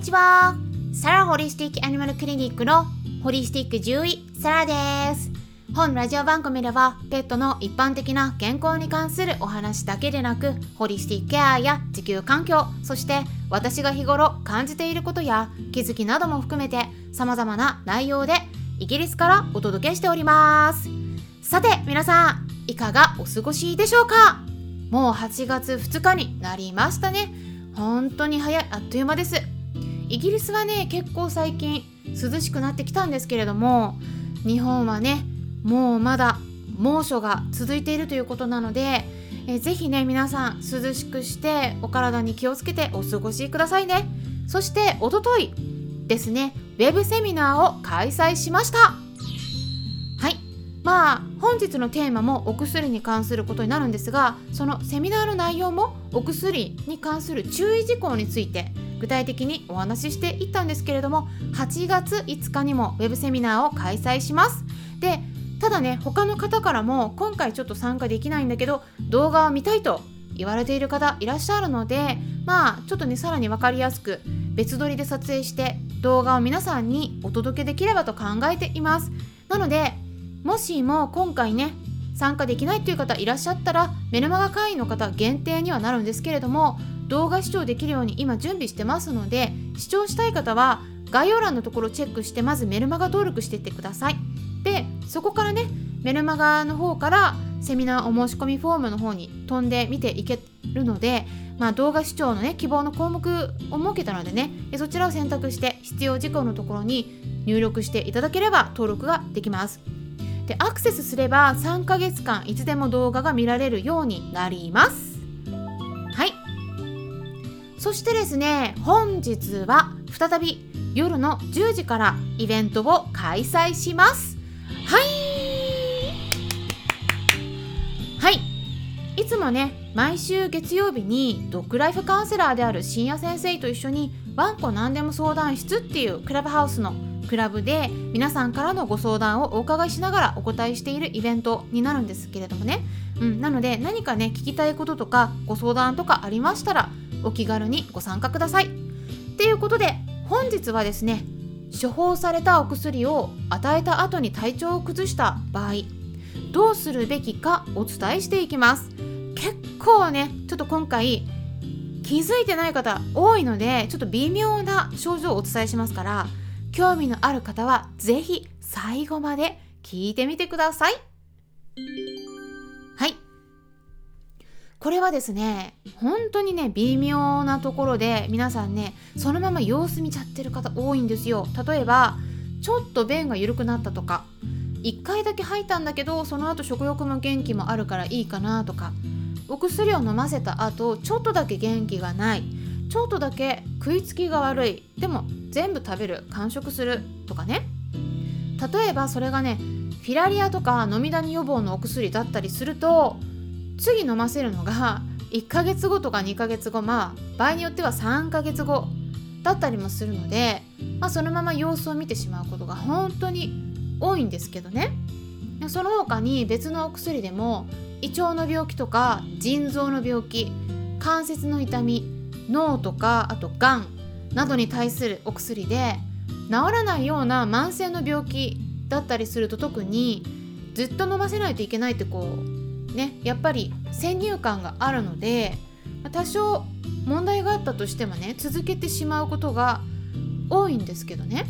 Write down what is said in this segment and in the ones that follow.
にちは。サラホリスティックアニマルクリニックのホリスティック獣医サラです。本ラジオ番組ではペットの一般的な健康に関するお話だけでなくホリスティックケアや地球環境そして私が日頃感じていることや気づきなども含めて様々な内容でイギリスからお届けしております。さて皆さんいかがお過ごしでしょうか？もう8月2日になりましたね。本当に早い。あっという間です。イギリスはね結構最近涼しくなってきたんですけれども日本はねもうまだ猛暑が続いているということなのでえぜひね皆さん涼しくしてお体に気をつけてお過ごしくださいね。そしておとといですねウェブセミナーを開催しました。はい。まあ本日のテーマもお薬に関することになるんですがそのセミナーの内容もお薬に関する注意事項について具体的にお話ししていったんですけれども8月5日にもウェブセミナーを開催します。でただね他の方からも今回ちょっと参加できないんだけど動画を見たいと言われている方いらっしゃるのでまあちょっとねさらに分かりやすく別撮りで撮影して動画を皆さんにお届けできればと考えています。なのでもしも今回ね参加できないという方いらっしゃったらメルマガ会員の方限定にはなるんですけれども動画視聴できるように今準備してますので視聴したい方は概要欄のところチェックしてまずメルマガ登録していってください。でそこからねメルマガの方からセミナーお申し込みフォームの方に飛んで見ていけるので、まあ、動画視聴のね希望の項目を設けたのでねそちらを選択して必要事項のところに入力していただければ登録ができます。でアクセスすれば3ヶ月間いつでも動画が見られるようになります。そしてですね本日は再び夜の10時からイベントを開催します。はい。はい。いつもね毎週月曜日にドッグライフカウンセラーである深夜先生と一緒にワンコ何でも相談室っていうクラブハウスのクラブで皆さんからのご相談をお伺いしながらお答えしているイベントになるんですけれどもね、うん、なので何かね聞きたいこととかご相談とかありましたらお気軽にご参加ください。っていうことで本日はですね処方されたお薬を与えた後に体調を崩した場合どうするべきかお伝えしていきます結構ねちょっと今回気づいてない方多いのでちょっと微妙な症状をお伝えしますから興味のある方は是非最後まで聞いてみてくださいはいこれはですね本当にね微妙なところで皆さんねそのまま様子見ちゃってる方多いんですよ。例えばちょっと便が緩くなったとか1回だけ吐いたんだけどその後食欲も元気もあるからいいかなとかお薬を飲ませた後ちょっとだけ元気がないちょっとだけ食いつきが悪いでも全部食べる完食するとかね。例えばそれがねフィラリアとか飲みダニ予防のお薬だったりすると次飲ませるのが1ヶ月後とか2ヶ月後まあ場合によっては3ヶ月後だったりもするので、まあ、そのまま様子を見てしまうことが本当に多いんですけどね。その他に別のお薬でも胃腸の病気とか腎臓の病気関節の痛み脳とかあとがんなどに対するお薬で治らないような慢性の病気だったりすると特にずっと飲ませないといけないってこうねやっぱり先入観があるので多少問題があったとしてもね続けてしまうことが多いんですけどね。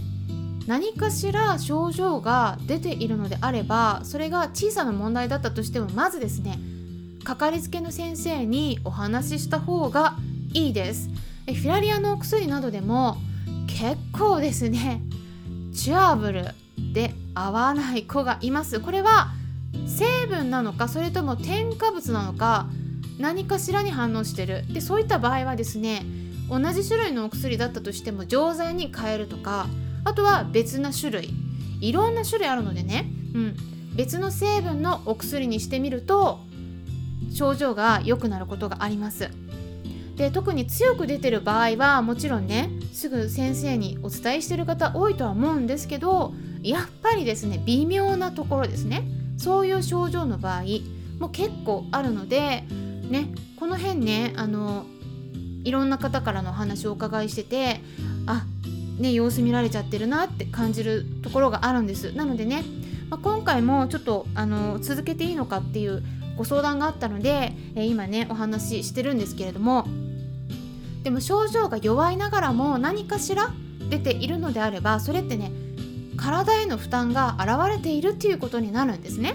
何かしら症状が出ているのであればそれが小さな問題だったとしてもまずですねかかりつけの先生にお話しした方がいいです。フィラリアのお薬などでも結構ですねチュアブルで合わない子がいます。これは成分なのかそれとも添加物なのか何かしらに反応してる。でそういった場合はですね同じ種類のお薬だったとしても錠剤に変えるとかあとは別な種類。いろんな種類あるのでね、うん、別の成分のお薬にしてみると症状が良くなることがあります。で特に強く出てる場合はもちろんねすぐ先生にお伝えしてる方多いとは思うんですけどやっぱりですね微妙なところですね。そういう症状の場合も結構あるのでねこの辺ねあのいろんな方からのお話をお伺いしててあね様子見られちゃってるなって感じるところがあるんです。なのでね、まあ、今回もちょっとあの続けていいのかっていうご相談があったので、え今ねお話ししてるんですけれどもでも症状が弱いながらも何かしら出ているのであればそれってね体への負担が現れているっていうことになるんですね。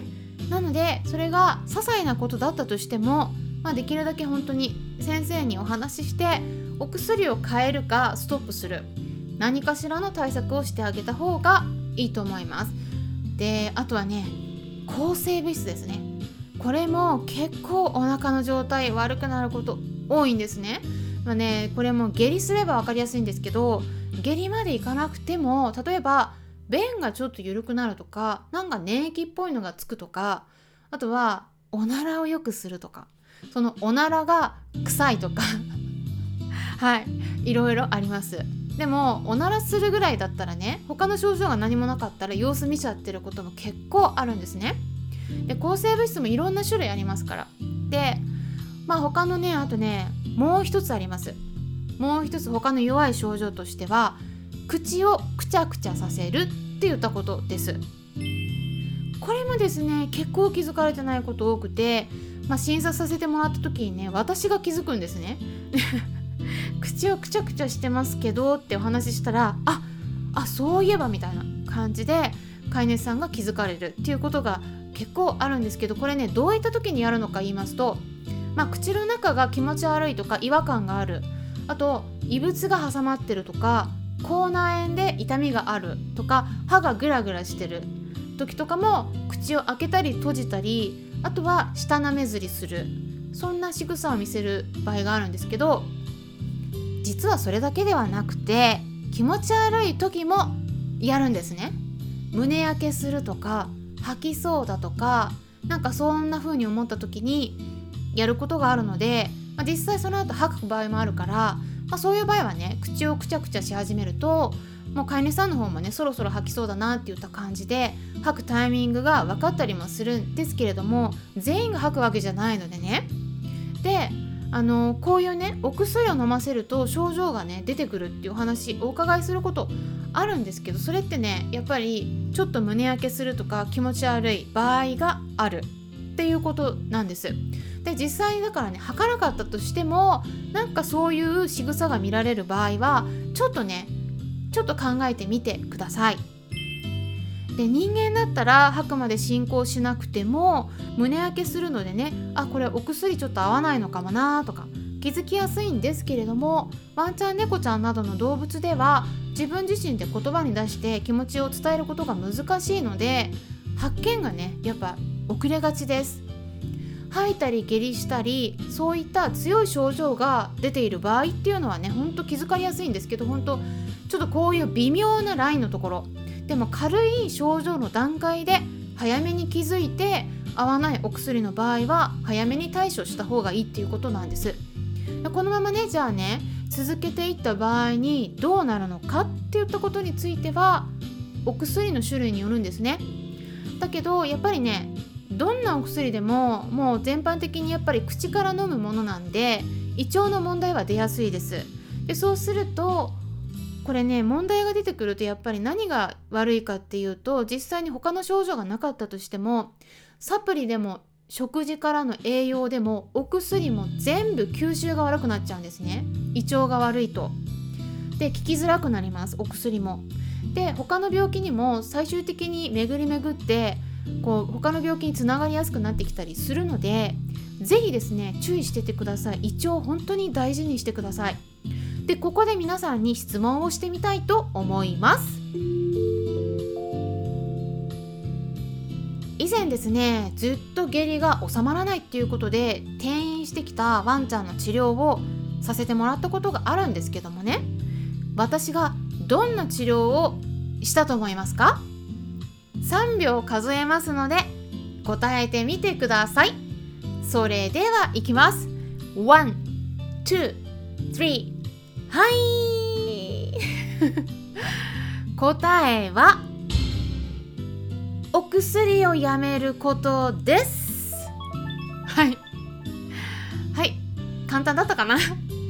なのでそれが些細なことだったとしても、まあ、できるだけ本当に先生にお話ししてお薬を変えるかストップする。何かしらの対策をしてあげた方がいいと思います。であとはね抗生物質ですね。これも結構お腹の状態悪くなること多いんですね。まあねこれも下痢すれば分かりやすいんですけど下痢までいかなくても例えば便がちょっと緩くなるとかなんか粘液っぽいのがつくとかあとはおならをよくするとかそのおならが臭いとか はいいろいろあります。でもおならするぐらいだったらね他の症状が何もなかったら様子見ちゃってることも結構あるんですね。で抗生物質もいろんな種類ありますから。でまあ他のねあとねもう一つあります。もう一つ他の弱い症状としては口をくちゃくちゃさせるって言ったことです。これもですね結構気づかれてないこと多くて、まあ、診察させてもらった時にね私が気づくんですね。口をくちゃくちゃしてますけどってお話ししたらああそういえばみたいな感じで飼い主さんが気づかれるっていうことが結構あるんですけどこれねどういった時にやるのか言いますと、まあ、口の中が気持ち悪いとか違和感がある。あと異物が挟まってるとか口内炎で痛みがあるとか歯がグラグラしてる時とかも口を開けたり閉じたりあとは舌なめずりする。そんな仕草を見せる場合があるんですけど実はそれだけではなくて気持ち悪い時もやるんですね。胸焼けするとか吐きそうだとかなんかそんな風に思った時にやることがあるので、まあ、実際その後吐く場合もあるからまあ、そういう場合はね口をくちゃくちゃし始めるともう飼い主さんの方もねそろそろ吐きそうだなって言った感じで吐くタイミングが分かったりもするんですけれども全員が吐くわけじゃないのでねであのこういうねお薬を飲ませると症状がね出てくるっていうお話お伺いすることあるんですけどそれってねやっぱりちょっと胸焼けするとか気持ち悪い場合があるっていうことなんです。で実際だからね吐かなかったとしてもなんかそういう仕草が見られる場合はちょっとねちょっと考えてみてください。で人間だったら吐くまで進行しなくても胸焼けするのでねあこれお薬ちょっと合わないのかもなとか気づきやすいんですけれどもワンちゃん猫ちゃんなどの動物では自分自身で言葉に出して気持ちを伝えることが難しいので発見がねやっぱ遅れがちです吐いたり下痢したりそういった強い症状が出ている場合っていうのはねほんと気づかれやすいんですけど本当ちょっとこういう微妙なラインのところ。でも軽い症状の段階で早めに気づいて合わないお薬の場合は早めに対処した方がいいっていうことなんです。このままねじゃあね続けていった場合にどうなるのかっていったことについてはお薬の種類によるんですね。だけどやっぱりねどんなお薬でももう全般的にやっぱり口から飲むものなんで胃腸の問題は出やすいです。でそうするとこれね問題が出てくるとやっぱり何が悪いかっていうと実際に他の症状がなかったとしてもサプリでも食事からの栄養でもお薬も全部吸収が悪くなっちゃうんですね。胃腸が悪いと。で効きづらくなりますお薬も。で他の病気にも最終的に巡り巡ってこう他の病気につながりやすくなってきたりするので是非ですね注意しててください。胃腸を本当に大事にしてください。でここで皆さんに質問をしてみたいと思います。以前ですねずっと下痢が収まらないっていうことで転院してきたワンちゃんの治療をさせてもらったことがあるんですけどもね。私がどんな治療をしたと思いますか？3秒数えますので答えてみてください。それではいきます。1 2 3はい答えはお薬をやめることです。はい。はい。簡単だったかな？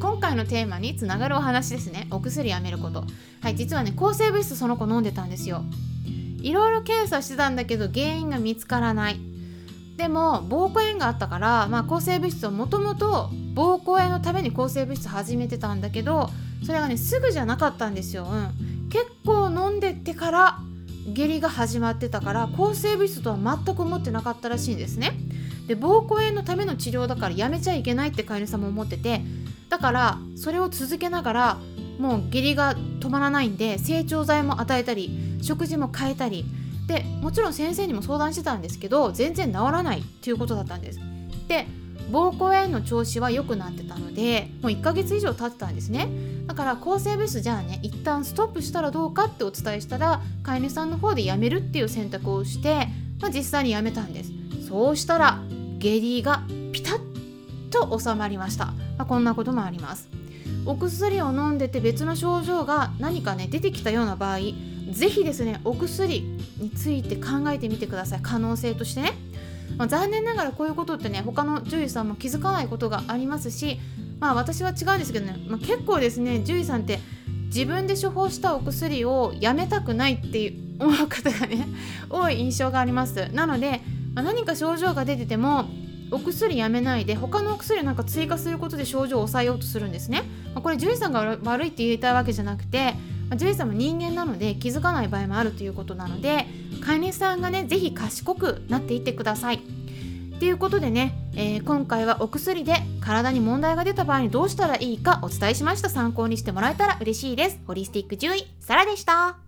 今回のテーマにつながるお話ですね。お薬やめること。はい実はね抗生物質その子飲んでたんですよいろいろ検査してたんだけど原因が見つからない。でも膀胱炎があったから、まあ、抗生物質をもともと膀胱炎のために抗生物質始めてたんだけどそれがねすぐじゃなかったんですよ、うん、結構飲んでってから下痢が始まってたから抗生物質とは全く思ってなかったらしいんですね。で膀胱炎のための治療だからやめちゃいけないって飼い主さんも思っててだからそれを続けながらもう下痢が止まらないんで成長剤も与えたり食事も変えたりでもちろん先生にも相談してたんですけど全然治らないっていうことだったんです。で膀胱炎の調子は良くなってたのでもう1ヶ月以上経ってたんですね。だから抗生物質じゃあね一旦ストップしたらどうかってお伝えしたら飼い主さんの方でやめるっていう選択をして、まあ、実際にやめたんです。そうしたら下痢がピタッと収まりました、まあ、こんなこともあります。お薬を飲んでて別の症状が何かね出てきたような場合是非ですねお薬について考えてみてください。可能性としてね、まあ、残念ながらこういうことってね他の獣医さんも気づかないことがありますしまあ私は違うんですけどね、まあ、結構ですね獣医さんって自分で処方したお薬をやめたくないっていう思う方がね 多い印象があります。なので、まあ、何か症状が出ててもお薬やめないで他のお薬なんか追加することで症状を抑えようとするんですね、まあ、これ獣医さんが悪いって言いたいわけじゃなくてまあ、獣医さんも人間なので気づかない場合もあるということなので飼い主さんがね是非賢くなっていってください。ということでね、えー、今回はお薬で体に問題が出た場合にどうしたらいいかお伝えしました。参考にしてもらえたら嬉しいです。ホリスティック獣医サラでした。